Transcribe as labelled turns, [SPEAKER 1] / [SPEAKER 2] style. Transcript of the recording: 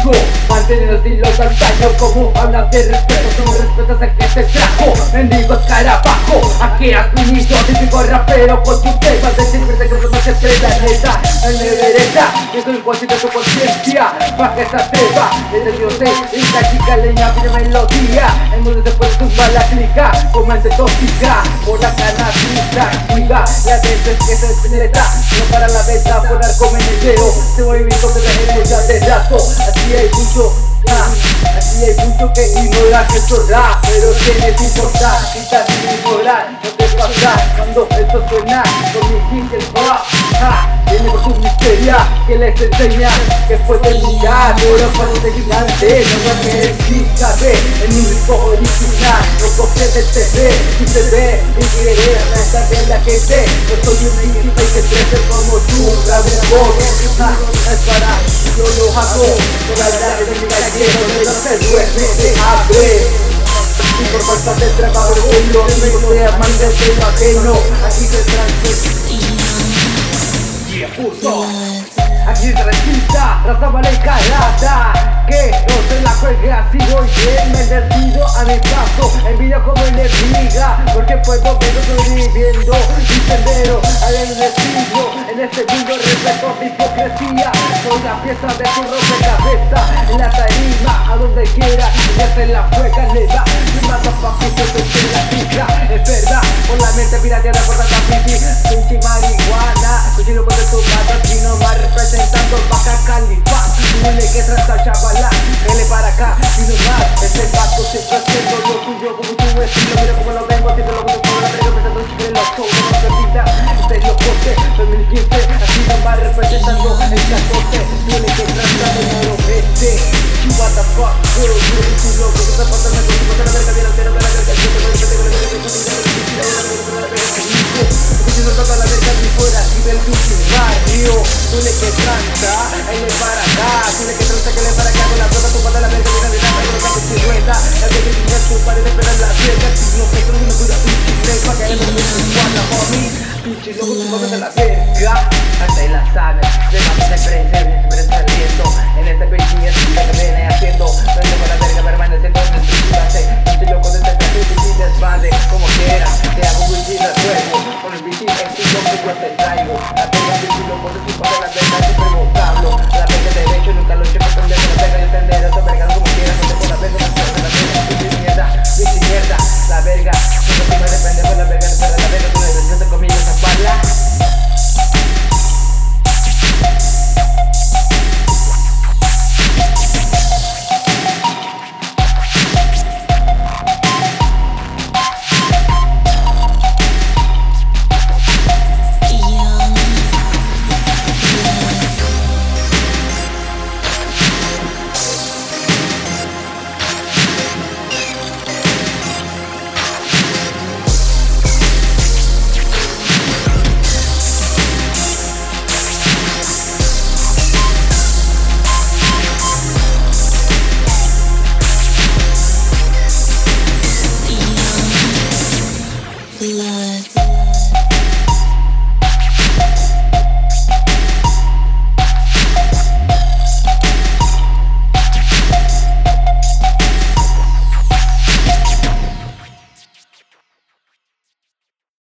[SPEAKER 1] trabajo Mantener el de antaño como hablas de respeto. No respetas a que te trajo. Mendigo escarabajo Aquí has venido típico rapero Con tus temas la vereda Yo soy consciente de tu conciencia Pa' que esta teba Desde Dios sé la chica leña pide melodía. El mundo se puede tumbar la clica Con mente tóxica Por la cana Cuida la veces que se penetra No para la venta por narcomenedeo Este movimiento que trae ya de rato Así hay mucho Así hay mucho que ignora que esto rap Pero tienes importar y también ignorar No te pasa. Cuando esto suena Con mi jingle pop ah, Viene por su que les enseña Que puede mirar cuando te gigante No va a querer saber en un ritmo original No copies de TV y se ve y querer de la gente No soy un niño que crece como tú Grave voz es para yo lo hago Toda la tarde de mi calle donde no se duerme se abre. Y por falta de trabajo el lo mismo se aman del tema ajeno Aquí se transmite puto. Aquí se transmita, raza vale carata Que no se la juegue así voy bien Me decido a mi paso. Envidia como enemiga Porque puedo ver sobreviviendo Mi sendero al enemigo En este mundo respeto mi hipocresía Soy la pieza de tu cabeza En la tarima, a donde quiera. Y se la juega, le da tuyo Como lo Haciendo lo la en que lo show No se repita, serio corte 2015, así representando homie Pinche loco, tu mamá de la verga Hasta en la saga, de más